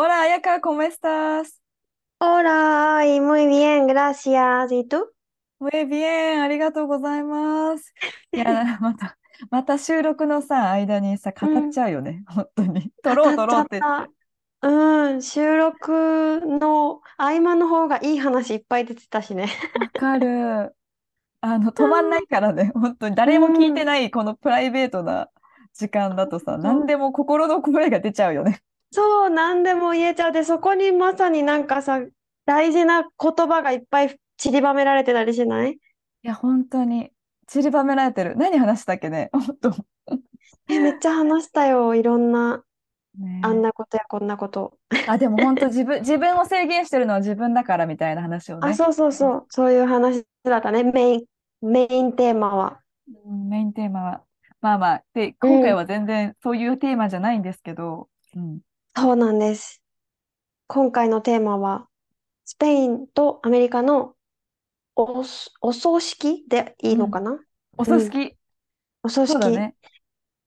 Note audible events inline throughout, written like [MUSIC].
Hola, Ayaka, ¿cómo estás? Hola, y muy bien, gracias. ¿Y tú? Muy bien, ありがとうございます。いや、また、また収録のさ、間にさ、語っちゃうよね、本当に。撮ろう撮ろうって言って。うん、収録の合間の方がいい話いっぱい出てたしね。わかる。あの、止まんないからね、本当に。誰も聞いてない、このプライベートな時間だとさ、ん何でも心の声が出ちゃうよね。そう、何でも言えちゃう。で、そこにまさになんかさ、大事な言葉がいっぱい散りばめられてたりしない？いや、本当に。散りばめられてる。何話したっけね、[LAUGHS] 本当。え、めっちゃ話したよ。いろんな、ねあんなことやこんなこと。あ、でも本当 [LAUGHS] 自分、自分を制限してるのは自分だからみたいな話をあ、ね。そうそうそう。そういう話だったね。メイン、メインテーマは。うんメインテーマは。まあまあ、で、今回は全然そういうテーマじゃないんですけど、うん。そうなんです。今回のテーマは、スペインとアメリカのお、お葬式でいいのかな？お葬式。お葬式。そうだね。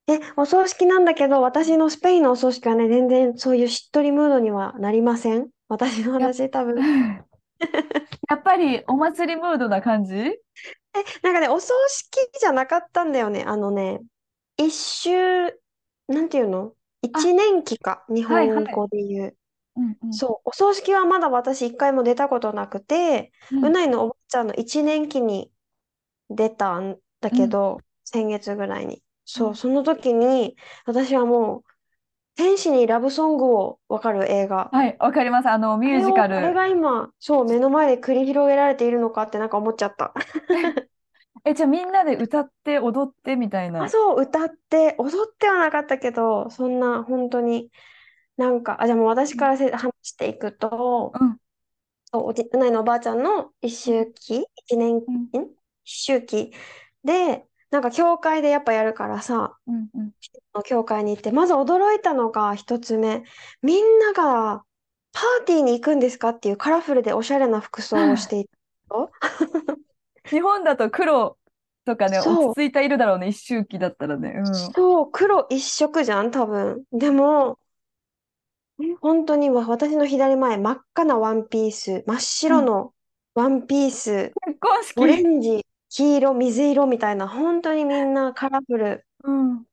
え、お葬式なんだけど、私のスペインのお葬式はね、全然そういうしっとりムードにはなりません？私の話、多分。え、[LAUGHS] やっぱりお祭りムードな感じ？なんかね、お葬式じゃなかったんだよね。あのね、一周、なんていうの？一年期か、日はいはい本語で言う。うんうん。そう、お葬式はまだ私一回も出たことなくて、うないのおばあちゃんの一年期に出たんだけど、先月ぐらいに。そうう、んその時に、私はもう、天使にラブソングをわかる映画。はい、わかります。あの、ミュージカあれル。が今、そう、目の前で繰り広げられているのかってなんか思っちゃった。[LAUGHS] え、じゃあみんなで歌って踊ってみたいあ、な。そう、歌って、踊ってはなかったけど、そんな、本当に、なんか、あ、じゃあもう私からせ話していくと、うん。そう、おじ、うないのおばあちゃんの一周期、一年、んうん一周期で、なんか教会でやっぱやるからさ、うんうん。教会に行って、まず驚いたのが一つ目、みんながパーティーに行くんですかっていうカラフルでおしゃれな服装をしていたよ。[LAUGHS] 日本だと黒とかね、落ち着いた色だろうね、一周期だったらね。うん。そう、黒一色じゃん、多分。でも、本当にわ私の左前、真っ赤なワンピース、真っ白のワンピース、結婚オレ式。ンジ、黄色、水色みたいな、本当にみんなカラフル、うん。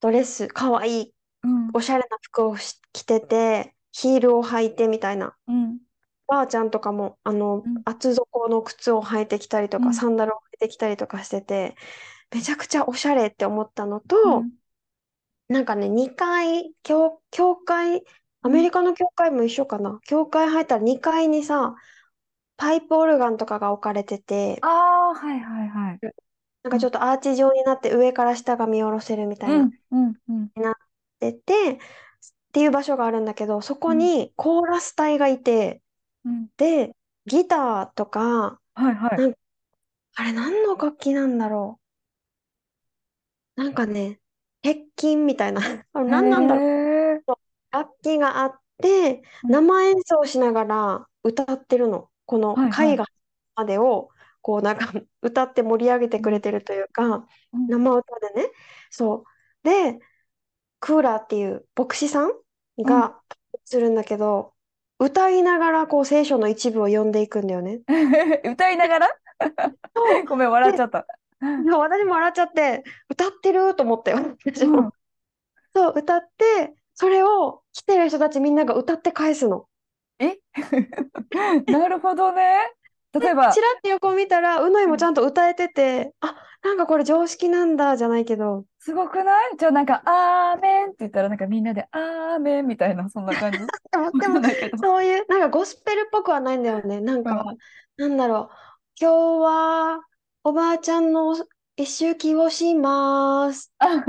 ドレス、かわいい、うん。おしゃれな服をし着てて、ヒールを履いてみたいな。うん。ばあちゃんとかも、あのうん、厚底の靴を履いてきたりとか、うん。サンダルを履いてきたりとかしてて、めちゃくちゃおしゃれって思ったのと、うん。なんかね、2階、教、教会、アメリカの教会も一緒かな。教会入ったら2階にさ、パイプオルガンとかが置かれてて、ああ、はいはいはい。なんかちょっとアーチ状になって上から下が見下ろせるみたいな。うんうんうん。でて、っていう場所があるんだけど、そこにコーラス隊がいて、うん。で、ギターとか、はいはい。なんあれ何の楽器なんだろう。なんかね、鉄琴みたいな、[LAUGHS] あれ何なんだろう。へー楽器があって、うん生演奏しながら歌ってるの。このはいはい絵画までを、こうなんか歌って盛り上げてくれてるというか、うん生歌でね。そう。で、クーラーっていう牧師さんがするんだけど、歌いながらこう聖書の一部を読んでいくんだよね。[LAUGHS] 歌いながら？[LAUGHS] ごめん、笑っちゃった。いや私も笑っちゃって、歌ってると思ったよ。私もうんそう、歌って、それを来てる人たちみんなが歌って返すの。え？[LAUGHS] なるほどね。例えば、ちらって横を見たら、うのいもちゃんと歌えてて、あ、なんかこれ常識なんだじゃないけど、すごくない？じゃあなんか、アーメンって言ったら、なんかみんなで、アーメンみたいな、そんな感じ？でも、わでも。そういう、なんかゴスペルっぽくはないんだよね。なんか、うんなんだろう、今日はおばあちゃんの一周気をします。あ、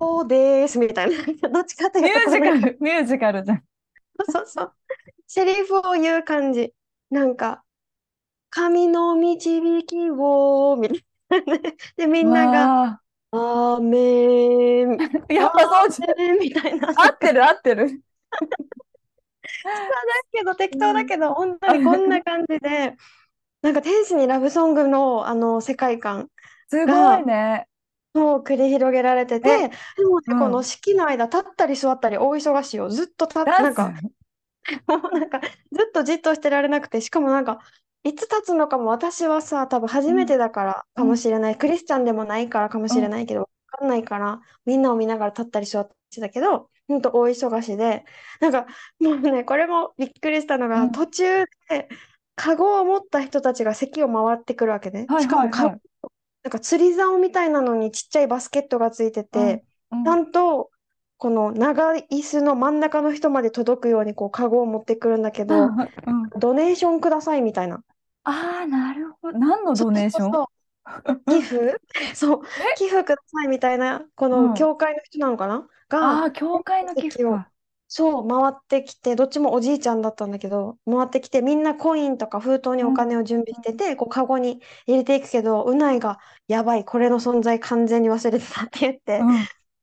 そうです。みたいな。[LAUGHS] どっちかとミュいうと、ージカル、ミュージカルじゃん。そうそう。セリフを言う感じ。なんか、神の導きを、みたいなね。で、みんなが、わアーメン、あ、[LAUGHS] やっぱそうじゃん。みたいな。合ってる合ってる。けど、適当だけど、本当にこんな感じで、なんか天使にラブソングのあの世界観すごいね。を繰り広げられてて、えでもね、うんこの式の間、立ったり座ったり大忙しいよ。ずっと立っ、ダンス。なんか、もうなんか、ずっとじっとしてられなくて、しかもなんか、いつ立つのかも私はさ、多分初めてだからかもしれない。クリスチャンでもないからかもしれないけど、わかんないから、みんなを見ながら立ったりしてたけど、ほんと大忙しで、なんか、もうね、これもびっくりしたのが、うん途中で、カゴを持った人たちが席を回ってくるわけね。はいしかもはい。なんか釣り竿みたいなのにちっちゃいバスケットがついてて、うんちゃんと、この長い椅子の真ん中の人まで届くようにこうカゴを持ってくるんだけど、うんうんドネーションくださいみたいな。ああ、なるほど。何のドネーション？そう寄付？[LAUGHS] そう、寄付くださいみたいな、こうん。の教会の人なのかな？あが、あ、教会の寄付か。そう、回ってきて、どっちもおじいちゃんだったんだけど、回ってきて、みんなコインとか封筒にお金を準備してて、こうカゴに入れていくけど、うないが、やばい、これの存在完全に忘れてたって言って、うん。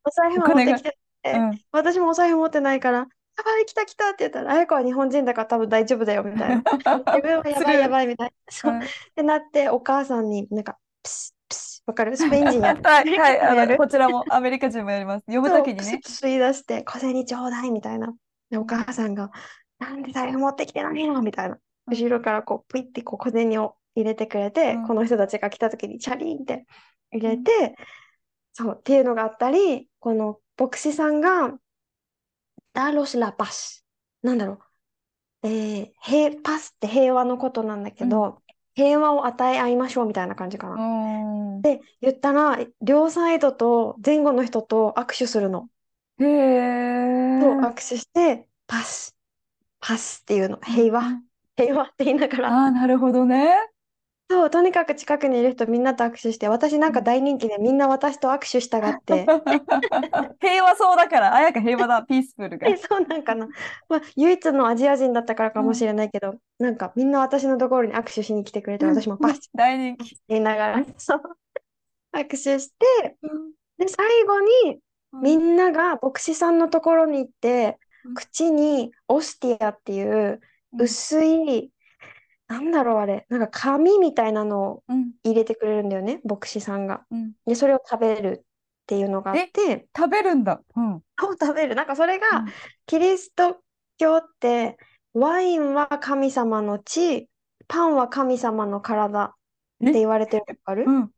お財布も持ってきてて、うん。私もお財布持ってないから、やばい、来た来たって言ったら、あやこは日本人だから多分大丈夫だよ、みたいな。[LAUGHS] 自分はやばいやばいみたいな。そううんってなって、お母さんになんか、プスプス、わかる？[LAUGHS] スペイン人やる。はい、はい、あの、こちらもアメリカ人もやります。呼ぶときにね。プスプス言い出して、小銭ちょうだいみたいな。で、お母さんが、なんで財布持ってきてないの？みたいな。後ろからこう、プイってこう小銭を入れてくれて、うんこの人たちが来た時にチャリンって入れて、そうっていうのがあったり、この牧師さんが、ダロス・ラ・パス。なんだろう。えー、平、パスって平和のことなんだけど、平和を与え合いましょうみたいな感じかな。うん。で、言ったら、両サイドと前後の人と握手するの。へえ。と握手して、パス、パスっていうの。平和、平和って言いながら。ああ、なるほどね。そう、とにかく近くにいる人みんなと握手して、私なんか大人気でみんな私と握手したがって。[LAUGHS] 平和そうだから、あやか平和だ、[LAUGHS] ピースフルが。え、。そうなんかな。まあ、唯一のアジア人だったからかもしれないけど、なんかみんな私のところに握手しに来てくれて、私もパスって大人気。言いながら、そう、握手して、で、最後にみんなが牧師さんのところに行ってうん、口にオスティアっていう薄い、なんだろうあれ、なんか紙みたいなのをうん、入れてくれるんだよね、牧師さんが。うん。で、それを食べるっていうのがあって、食べるんだ。うん。を食べる。なんかそれうがん、キリスト教って、ワインは神様の血、パンは神様の体って言われてるのある？うん。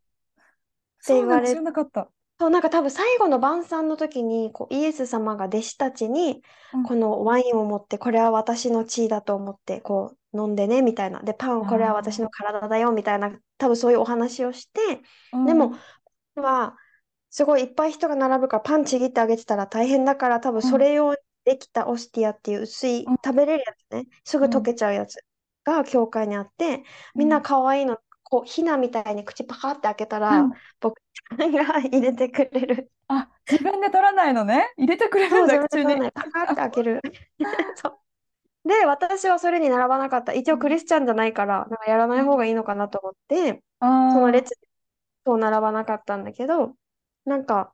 そうなんだ言われ知らなかった。そう、なんか多分最後の晩餐の時にこうイエス様が弟子たちにうんこのワインを持ってこれは私の血だと思ってこう飲んでねみたいな。で、パンこれは私の体だよみたいな多分そういうお話をして、でもはすごいいっぱい人が並ぶからパンちぎってあげてたら大変だから多分それ用にできたオスティアっていう薄いうん食べれるやつね、すぐ溶けちゃうやつが教会にあって、みんな可愛いの、こうひなみたいに口パカって開けたら、うん僕が入れてくれる。あ、自分で取らないのね。入れてくれるんだ、口に。パカって開ける。[LAUGHS] そう。で、私はそれに並ばなかった。一応クリスチャンじゃないから、なんかやらない方がいいのかなと思って、その列にそう並ばなかったんだけど、なんか、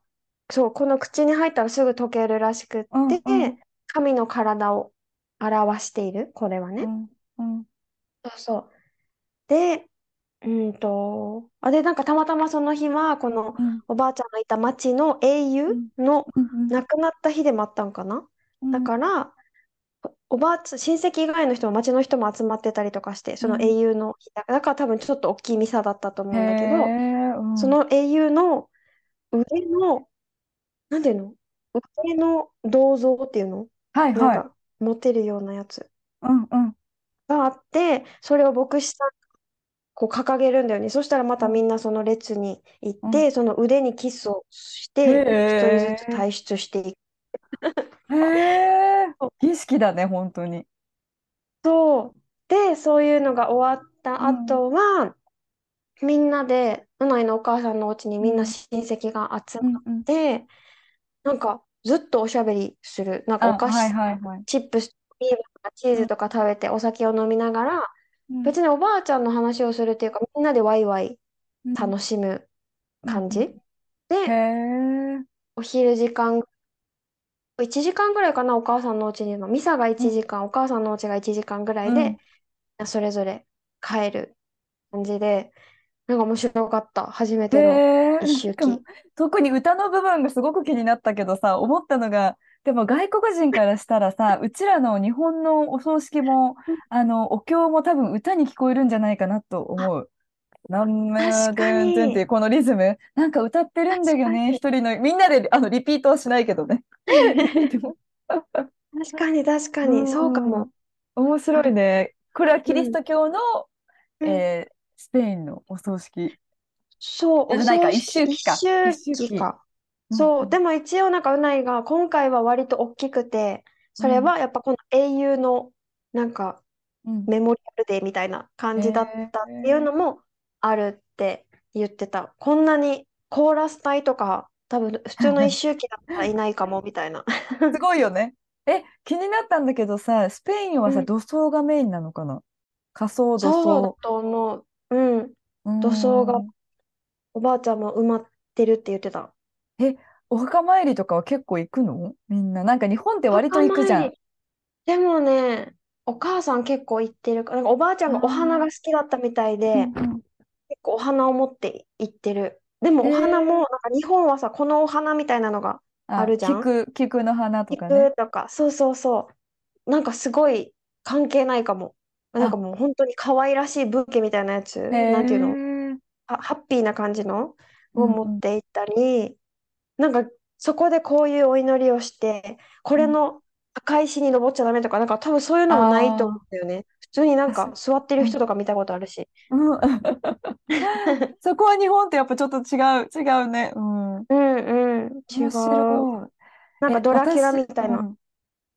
そう、この口に入ったらすぐ溶けるらしくって、うんうん。神の体を表している、これはね。うん。うん。そうそう。で、うんと、あ、で、なんかたまたまその日は、このうん。おばあちゃんのいた町の英雄のうん亡くなった日でもあったんかな。うんだから、おばあちゃん、親戚以外の人も町の人も集まってたりとかして、そのうん。英雄の日だ、だから多分ちょっと大きいミサだったと思うんだけど、うん。その英雄の腕の、なんていうの？腕の銅像っていうの？なんはい。はい。か持てるようなやつ。うんうん。があって、それを牧師さんがこう掲げるんだよね。そしたらまたみんなその列に行って、その腕にキスをして、一人ずつ退出していく。へえ、儀式だね、本当に。そう。で、そういうのが終わった後は、みんなで、うないのお母さんのお家にみんな親戚が集まっうんうん。て、なんかずっとおしゃべりする。なんかおあ、はい菓子、はいはい。チップス、ビールとかチーうんズとか食べてお酒を飲みながら、うん別におばあちゃんの話をするっていうか、みんなでワイワイうん楽しむうんうん。感じへで、え。お昼時間、1時間ぐらいかな、お母さんのお家にいるの。ミサが1うん時間、お母さんのお家が1時間ぐらうんいで、それぞれ帰る感じで、なんか面白かった。初めへてのえ、一なんかもう周忌。特に歌の部分がすごく気になったけどさ、思ったのが、でも外国人からしたらさ、うちらの日本のお葬式も、うんあの、お経も多分歌に聞こえるんじゃないかなとあ、思う。なんめ確かでんてんっていに、うこのリズム、なんか歌ってるんだ確よね。一人の、みんなであのリピートはしないけどね。確かに、確かに、そうかうん、も。面白いあ、ね。これはキリスうん、ト教の、うん。えースペインのお葬式。そう、お葬式、一周忌か。一周周忌。忌か。そう、うんうんでも一応なんかうないが、今回は割と大きくて、それうんはやっぱこの英雄の、なんか、うんメモリアルデーみたいな感じだっえたっていうのー、もあるって言ってた。こんなにコーラス隊とか、多分普通の [LAUGHS] 一周忌だったらいないかもみたいな。すごいよね。え、気になったんだけどさ、スペインはさ、うん、土葬がメインなのかな？仮装、土そう。と思う。うん。土葬がん。おばあちゃんも埋まってるって言ってた。え、お墓参りとかは結構行くの？みんな。なんか日本ってお割と行くじゃん。でもね、お母さん結構行ってるから、なんかおばあちゃんあがお花が好あ、きだったみたいで、うんうん。結構お花を持って行ってる。でもへお花も、え、なんか日本はさ、このお花みたいなのがああ、るじゃん？菊、菊の花とかね。菊とか、そうそうそう。なんかすごい関係ないかも。なんあ、かもう本当に可愛らしいブーケみたいなやへつ、なんていうの？え、は、ハッピーな感じの？を持っうんうんて行ったり、なんかそこでこういうお祈りをして、こうん。れの墓石に登っちゃダメとか、なんか多分そういうのもないと思あうんだよね。普通になんあ、か確座ってるうん人とか見たことあるし。うん [LAUGHS] そこは日本とやっぱちょっと違う、違うね。うん。うんうん、違面う。なんかえ、ドラキュラ私、みたいな、うん。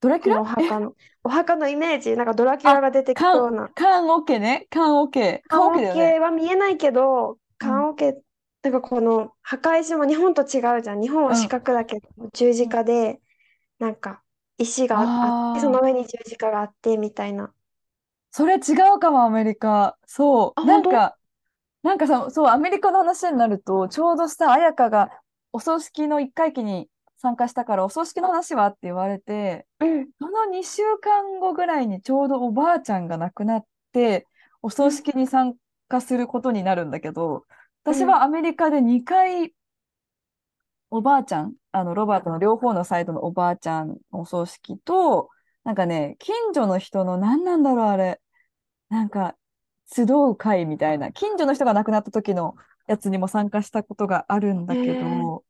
ドラキュラ？お墓の、お墓のイメージ、なんかドラキュラあ、が出てきそ缶、うな。缶オケね。缶オケ。缶オケ棺だよね。桶は見えないけど、うん。棺桶、なんかこの墓石も日本と違うじゃん。日本は四うん。角だけど、十字うん架で、なんか石があって、その上に十字架があってみたいな。それ違うかも、アメリカ。そあ、う。なんか、なんかさ、そう、アメリカの話になると、ちょうどさ、彩香がお葬式の一回忌に参加したから、お葬式の話はって言われて、うん、その2週間後ぐらいにちょうどおばあちゃんが亡くなって、おうん、葬式に参加することになるんだけど、うん。私はアメリカで2回おばあちゃん、あの、ロバートの両方のサイドのおばあちゃんのお葬式と、なんかね、近所の人の何なんだろう、あれ。なんか、集う会みたいな、近所の人が亡くなった時のやつにも参加したことがあるんえだけー、ど、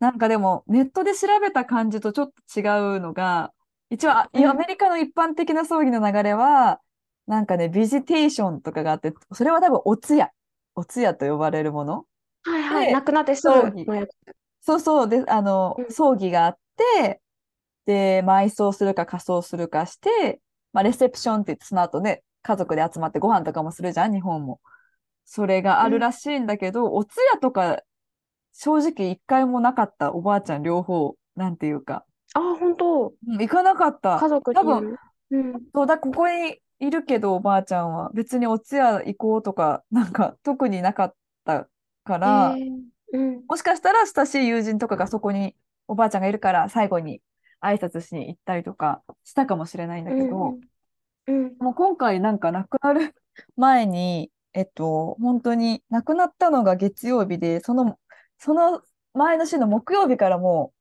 なんかでも、ネットで調べた感じとちょっと違うのが、一応。アメリカの一般的な葬儀の流れは、なんかね、ビジテーションとかがあって、それは多分お通夜、お通夜と呼ばれるもの。はいはい。亡で、くなってす葬儀。そうそう、で、あの、うん、葬儀があって、で、埋葬するか火葬するかして、まあ、レセプションって言って、その後ね、家族で集まってご飯とかもするじゃん、日本も。それがあうん。るらしいんだけど、お通夜とか正直一回もなかった、おばあちゃん両方、なんていうか。あ、本当。うん行かなかった。家族多分。うん。そうだ、ここにいるけど、おばあちゃんは別にお通夜行こうとか、なんか特になかったかえら、ー、うん、もしかしたら親しい友人とかがそこにおばあちゃんがいるから最後に挨拶しに行ったりとかしたかもしれないんだうん、けど、うん。うんもう今回なんか亡くなる [LAUGHS] 前に、えっと、本当に亡くなったのが月曜日で、その、その前の週の木曜日からも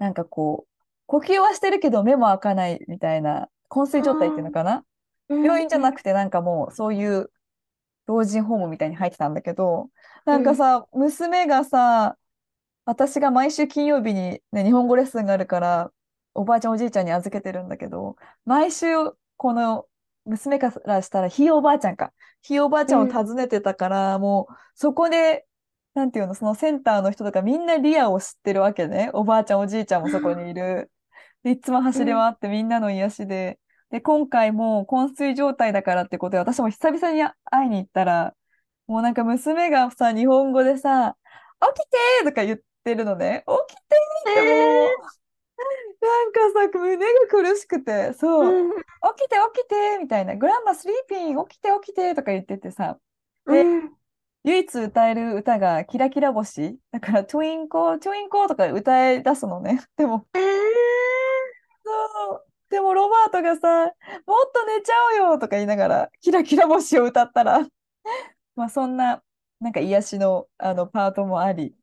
う、なんかこう、呼吸はしてるけど目も開かないみたいな、昏睡あ状態っていうのあ、かな？うん、病院じゃうん、なくてなんかもうそういう老人ホームみたいに入ってたんだけど、うん。なんかさ、娘がさ、私が毎週金曜日に、ね、日本語レッスンがあるから、おばあちゃんおじいちゃんに預けてるんだけど、毎週この娘からしたらひいおばあちゃんか。ひいおばあちゃんを訪ねてたから、もうそこで、なんていうの、そのセンターの人とかみんなリアを知ってるわけね。おばあちゃんおじいちゃんもそこにいる。で、いつも走り、回ってみんなの癒しで。で、今回も昏睡状態だからってことで、私も久々に会いに行ったら、もうなんか娘がさ、日本語でさ、起きてとか言ってるのね。起きてってもう、なんかさ、胸が苦しくて、そう、ーうん、起きて起きてみたいな、 Grandma sleeping、起きて起きてとか言っててさ、で、うん。唯一歌える歌がキラキラ星。だから、 twinkle、twinkle とか歌い出すのね。[LAUGHS] でも、えー、そう。でも、ロバートがさ、もっと寝ちゃうよとか言いながら、キラキラ星を歌ったら、[LAUGHS] まあ、そんな、なんか癒しの、あの、パートもあり、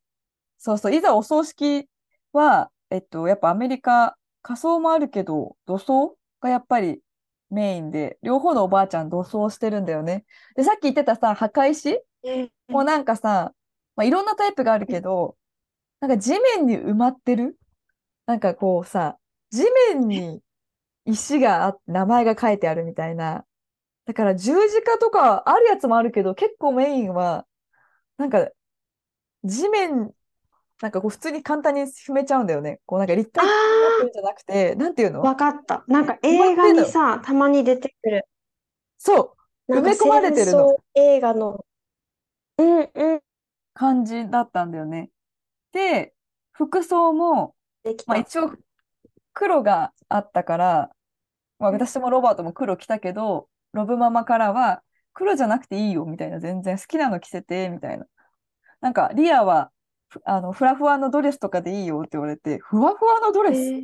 そうそう、いざお葬式は、えっと、やっぱアメリカ、仮装もあるけど、土葬がやっぱりメインで、両方のおばあちゃん土葬してるんだよね。で、さっき言ってたさ、墓石？えーもうなんかさ、まあ、いろんなタイプがあるけど、なんか地面に埋まってる？なんかこうさ、地面に石があって名前が書いてあるみたいな。だから十字架とかあるやつもあるけど、結構メインは、なんか地面、なんかこう普通に簡単に踏めちゃうんだよね。こうなんか立あ体的になってるんあ、じゃなくて、なんていうの？わかった。なんか映画。にさ、たまに出てくる。そう。埋め込まれてるの争映画の。うんうん。感じだったんだよね。で、服装も。まあ一応黒があったから、まあ、うん私もロバートも黒着たけど、ロブママからは、黒じゃなくていいよみたいな、全然好きなの着せて、みたいな。なんか、リアは、ふあの、フラフワのドレスとかでいいよって言われて、ふわふわのドレス？えー、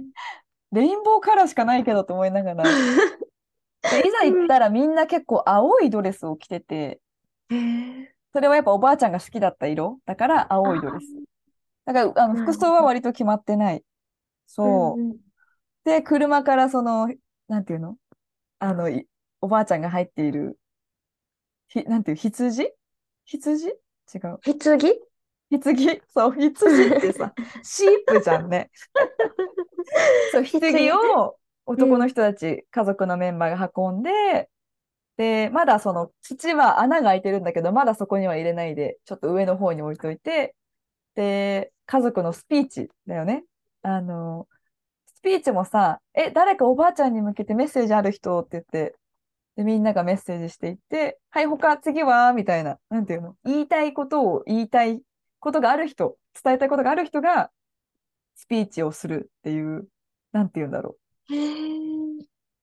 レインボーカラーしかないけどと思いながら。[LAUGHS] で、いざ行っうんたらみんな結構青いドレスを着てて、えー、それはやっぱおばあちゃんが好きだった色？だから青いドレス。あだから、あの、服。装は割と決まってない。そう。で、車からその、なんていうの？あの、いおばあちゃんが入っている、ひ、なんていう、羊？羊？違う。棺羊そう、羊ってさ、[LAUGHS] シープじゃんね。[LAUGHS] そう、棺棺ね。を男のうん。人たち、家族のメンバーが運んで、で、まだその、土は穴が開いてるんだけど、まだそこには入れないで、ちょっと上の方に置いといて、で、家族のスピーチだよね。あの、スピーチもさ、え、誰かおばあちゃんに向けてメッセージある人って言って、で、みんながメッセージしていって、はい、他、次はみたいな、なんていうの言いたいことを言いたいことがある人、伝えたいことがある人がスピーチをするっていう、なんていうんだろう。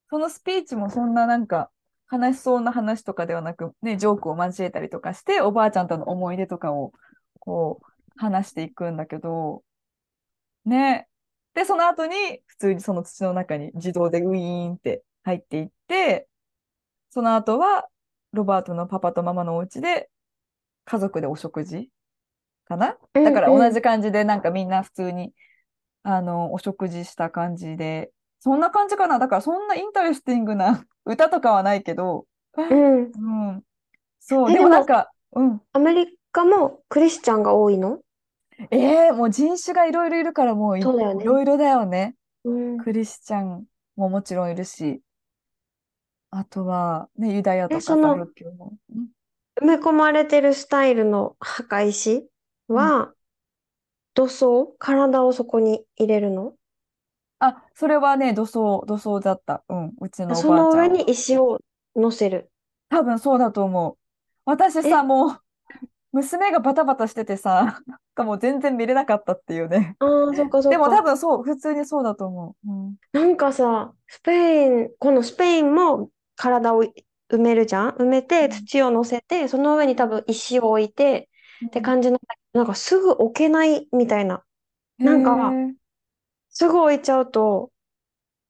そのスピーチもそんななんか、悲しそうな話とかではなく、ね、ジョークを交えたりとかして、おばあちゃんとの思い出とかを、こう、話していくんだけど、ね。で、その後に、普通にその土の中に自動でウィーンって入っていって、その後は、ロバートのパパとママのお家で、家族でお食事かな？うだから同。じ感じで、なんかみんな普通に、あの、お食事した感じで、そんな感じかな？だからそんな interesting な [LAUGHS] 歌とかはないけど、うん。うん。そう、え、ででも、もなんか、うん。アメリカもクリスチャンが多いの？ええもう人種がいろいろいるからもうい。ろいろだよね。うん。クリスチャンももちろんいるし、あとは、ね、ユダヤえ、とか埋め込まれてるスタイルの墓石？うんは、土葬？体をそこに入れるの？あ、それはね、土葬、土葬だった。うん、うちのおそばあちゃんは。の上に石を乗せる。多分そうだと思う。私え、さ、もう、娘がバタバタしててさ、なんかもう全然見れなかったっていうね。ああ、そっかそでも多っか。分そう、普通にそうだと思う。うん。なんかさ、スペイン、このスペインも体を埋めるじゃん？埋めてうん土を乗せて、その上に多分石を置いてってう感じなんだなんかすぐ置けないみたいな。ん、なんか。すぐ置いちゃうと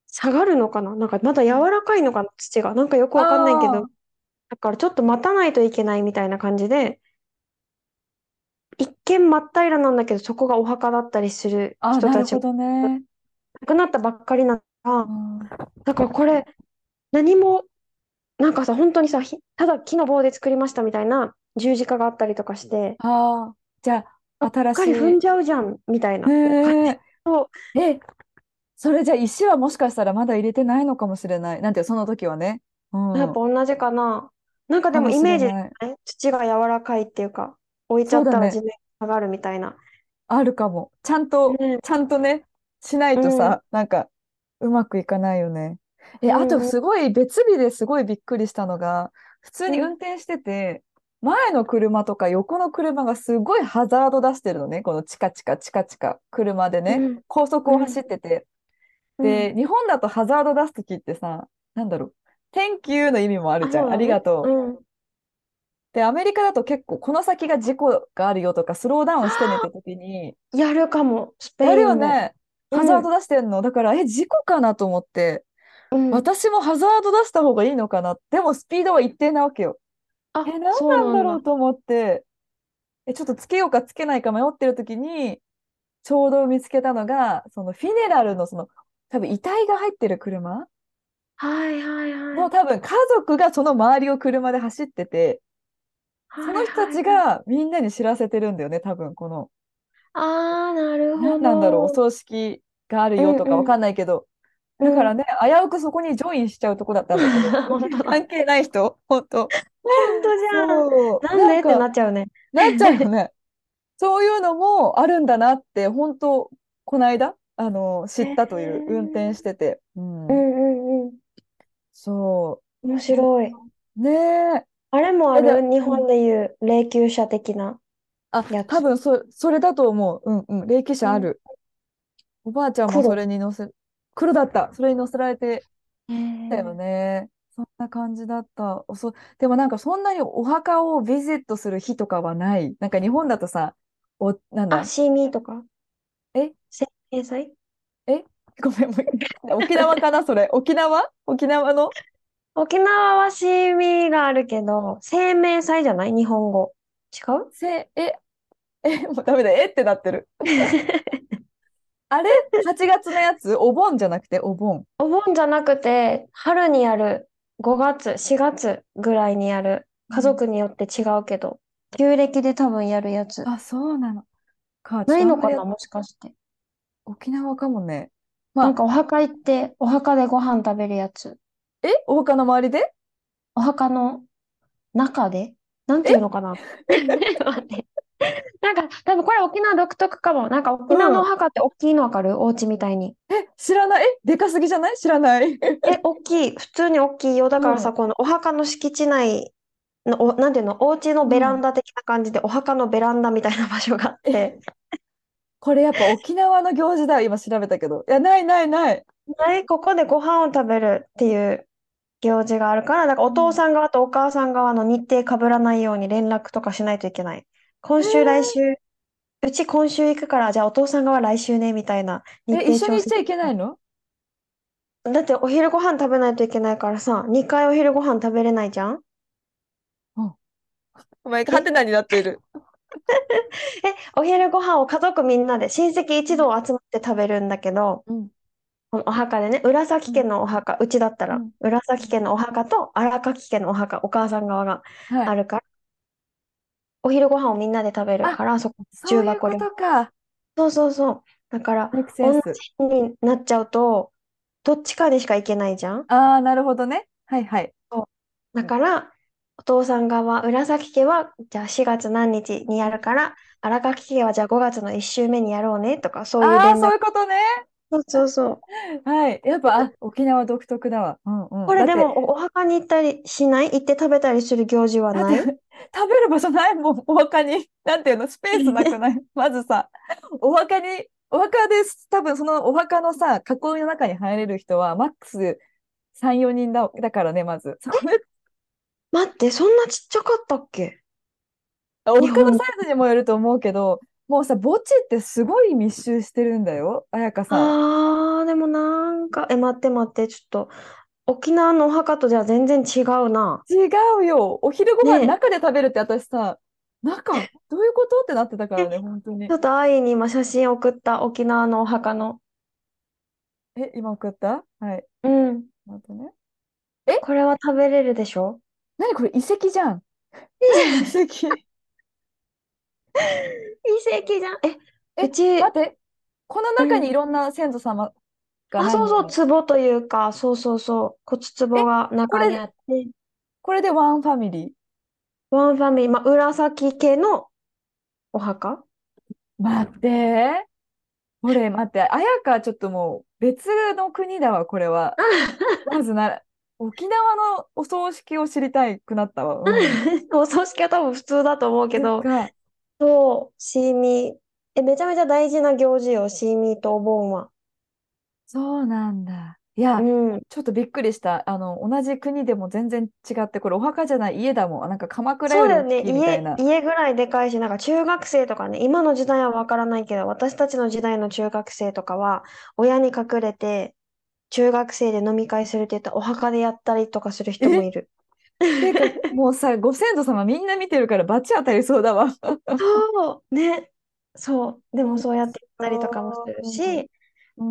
下がるのかな？なんかまだ柔らかいのかな？土が。なんかよくわかんないけど、あだからちょっと待たないといけないみたいな感じで、一見真っ平らなんだけど、そこがお墓だったりする人たちもなるほどね。亡くなったばっかりなのが、うん、だからこれ、何も、なんかさ、本当にさ、ひただ木の棒で作りましたみたいな十字架があったりとかして、ああ、じゃあ、うっ新しかり踏んい。じゃうじゃん、みたいへなえ。と、え、それじゃあ石はもしかしたらまだ入れてないのかもしれない。なんていう、その時はね。うん。やっぱ同じかな。なんかでかもイメージ。ね、土が柔らかいっていうか、置いちゃったら地。面が下がるみたいな。あるかも。ちゃんと、ね、ちゃんとね、しないうん、とさ、なんか、うまくいかないよね。え、あとうん、うん、すごい別日ですごいびっくりしたのが、普通うん、に運転してて、前の車とか横の車がすごいハザード出してるのね。このチカチカチカチカ車でね、うん高速を走ってて。で、日本だとハザード出すときってさ、なんだろう。Thank you の意味もあるじゃん。ありがとう。うん。で、アメリカだと結構この先が事故があるよとかスローダウンしてねって時に、やるかも、スペインやるよも。ね。うんハザード出してんの。だから、え、事故かなと思って、うん。私もハザード出した方がいいのかな。でもスピードは一定なわけよ。あ、え、何なんだろなうと思って、え、ちょっとつけようかつけないか迷ってる時に、ちょうど見つけたのが、そのフィネラルのその、多分遺体が入ってる車はいはいはい。の多分家族がその周りを車で走ってて、その人たち。がみんなに知らせてるんだよね、多分この。ああ、なるほ何なんだろう、おど。葬式があるよとかわかんないけど、うんだからね、危うくそこにジョインしちゃうとこだったんだけど。[LAUGHS] 関係ない人、本当。本当じゃん。なんで？ってなっちゃうね。なっちゃうよね。[LAUGHS] そういうのもあるんだなって、本当、この間、あの、知ったという、運転してて。うん。うんうんうん。そ面白い。う。ねえ。あれもある？日本でいう霊柩車的なあ。多分そ、それだと思う。うんうん。霊柩うん。車ある。おばあちゃんもそ黒。れに乗せ、黒だった。それに乗せられてへたよえ。ね。そんな感じだった。おそ、でもなんかそんなにお墓をビジットする日とかはない。なんか日本だとさ、お、なんあ、だシーミーとか？え？生命祭え？ごめん、沖縄かなそれ。沖縄？沖縄の？沖縄はシーミーがあるけど、生命祭じゃない？日本語。違う？せ、え、え、もうダメだ。え？ってなってる。[LAUGHS] あれ ?8 月のやつ？お盆じゃなくて？お盆。お盆じゃなくて、春にやる、5月、4月ぐらいにやる。家うん。族によって違うけど、旧暦で多分やるやつ。あ、そうなのないのかな？もしかして。沖縄かもね。なんまあ、かお墓行って、お墓でご飯食べるやつ。え？お墓の周りで？お墓の中で？なんていうえのかな？[LAUGHS] 待って。[LAUGHS] なんか、多分これ沖縄独特かも。なんか沖縄のおうん。墓って大きいのわかる？お家みたいに。え、知らない？え、でかすぎじゃない？知らない？え、大きい。普通に大きいよ。だからさ、うん。このお墓の敷地内の、お、なんていうの、お家のうん。ベランダ的な感じで、お墓のベランダみたいな場所があっえ、て、これやっぱ沖縄の行事だよ。今調べたけど。いや、ないないない。はい、ここでご飯を食べるっていう行事があるから、だからお父うん。さん側とお母さん側の日程被らないように連絡とかしないといけない。今週、来週、うち今週行くから、じゃあお父さん側来週ね、みたいな日え、程一緒に調整。行っちゃいけないの？だってお昼ご飯食べないといけないからさ、2回お昼ご飯食べれないじゃん？うん。お前、え、ハテナになっている。え、[LAUGHS] お昼ご飯を家族みんなで、親戚一同集まって食べるんだけど、うん。このお墓でね、浦崎うん。家のお墓、うちだったら、うん。浦崎家のお墓と荒垣家のお墓、お母さん側がはい。あるから、お昼ご飯をみんなで食べるあ、から、そこ、そういうこ重箱で。とか。そうそうそう。だから、メイクセ同ンス。じ日になっちゃうと、どっちかにしか行けないじゃんああ、なるほどね。はいはい。そう。だから、お父さん側、浦崎家は、じゃあ4月何日にやるから、荒垣家はじゃあ5月の1週目にやろうねとか、そういうああ。そういうことね。そうそうそう。はい。やっぱ、あ、沖縄独特だわ。うんうん。これだって、でもお、お墓に行ったりしない？行って食べたりする行事はだって、ない食べる場所ないもん、お墓に。なんていうの、スペースなくない？[LAUGHS] まずさ、お墓に、お墓です。多分そのお墓のさ、囲いの中に入れる人は、マックス3、4人だ、だからね、まず。そこで、待って、そんなちっちゃかったっけ？お日本。墓のサイズにもよると思うけど、もうさ、墓地ってすごい密集してるんだよ、彩香さん。あー、でもなんか、え、待って待って、ちょっと、沖縄のお墓とじゃあ全然違うな。違うよ。お昼ご飯ね中で食べるって私さ、中、どういうことってなってたからね、本当にちょ。っと愛に今写真送った沖縄のお墓の。え、今送った？はい。うん。待ってね。これは食べれるでしょ？何これ？遺跡じゃん。遺跡。[LAUGHS] 遺跡じゃん。え、え、うち、待って。この中うん。にいろんな先祖様があ、そうそう。壺というか、そうそうそう、骨え、壺がこ中にあれ、って、これで one family？one family、まあ、紫系のお墓？待って。これ、待って。綾香ちょっともう別の国だわ、これは。[LAUGHS] まずな、沖縄のお葬式を知りたくなったわ。うん。[LAUGHS] お葬式は多分普通だと思うけど、そう、シーミー。え、めちゃめちゃ大事な行事よ、シーミーとお盆は。そうなんだ。いうや、ん。ちょっとびっくりした。あの、同じ国でも全然違って、これお墓じゃない家だもん。なんか鎌倉より大そうだよね。家、きいみたいな。家ぐらいでかいし、なんか中学生とかね、今の時代はわからないけど、私たちの時代の中学生とかは、親に隠れて、中学生で飲み会するって言ったらお墓でやったりとかする人もいる。てか、[LAUGHS] もうさ、ご先祖様みんな見てるから罰当たりそうだわ。そう、ね。そう。でもそうやってやったりとかもするし、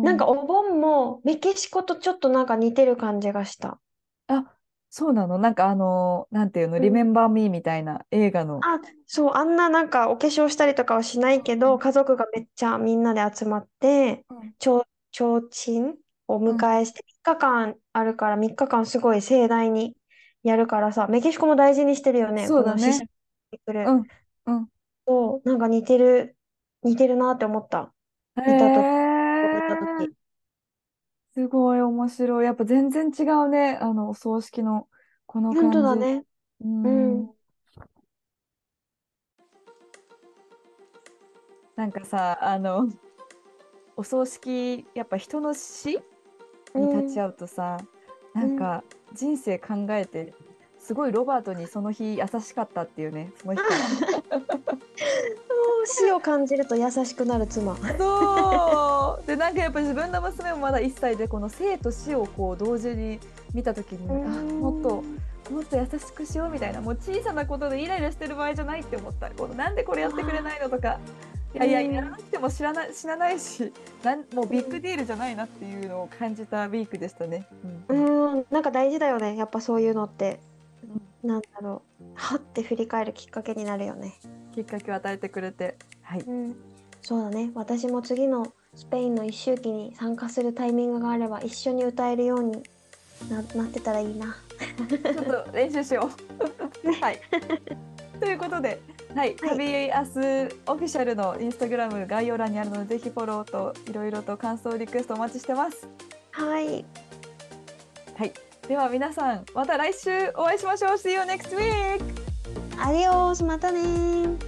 なんかうん、お盆もメキシコとちょっとなんか似てる感じがした。あ、そうなの？なんかあの、なんていうの、うんリメンバー・ミーみたいな映画の。あ、そう、あんななんかお化粧したりとかはしないけど、家族がめっちゃみんなで集まって、うんちょう、ちょうちんを迎えして、3日間あるから3日間すごい盛大にやるからさ、メキシコも大事にしてるよね、そうだねこの死者が出てくる。うん、うん。そう、なんか似てる、似てるなって思った。へ見たとき、見たえとき。すごい面白い。やっぱ全然違うね。あの、お葬式のこの本当だ。ね。ううん。ん。なんかさ、あの、お葬式、やっぱ人の死に立ち会うとさ、なんか人生考えて、すごいロバートにその日優しかったっていうね、その人は。そう死を感じると優しくなる妻。[LAUGHS] そうでなんかやっぱ自分の娘もまだ1歳でこの生と死をこう同時に見た時にあうんもっともっと優しくしようみたいなもう小さなことでイライラしてる場合じゃないって思ったこのなんでこれやってくれないのとかいやいやうんやらなくても知らない死なないしなんもうビッグディールじゃないなっていうのを感じたウィークでしたね。ううんん、なんか大事だよね。やっぱそういうのって。うんなんだろう。はって振り返るきっかけになるよね。きっかけを与えてくれてはいうん。そうだね。私も次のスペインの一周期に参加するタイミングがあれば一緒に歌えるようにな、[LAUGHS] なってたらいいな。ちょっと練習しよう。[LAUGHS] はい。ということで、はい、はい旅アスオフィシャルのインスタグラム概要欄にあるので、ぜひフォローといろいろと感想リクエストお待ちしてます。はい。はい。では皆さん、また来週お会いしましょう。See you next week! アディオース、またねー。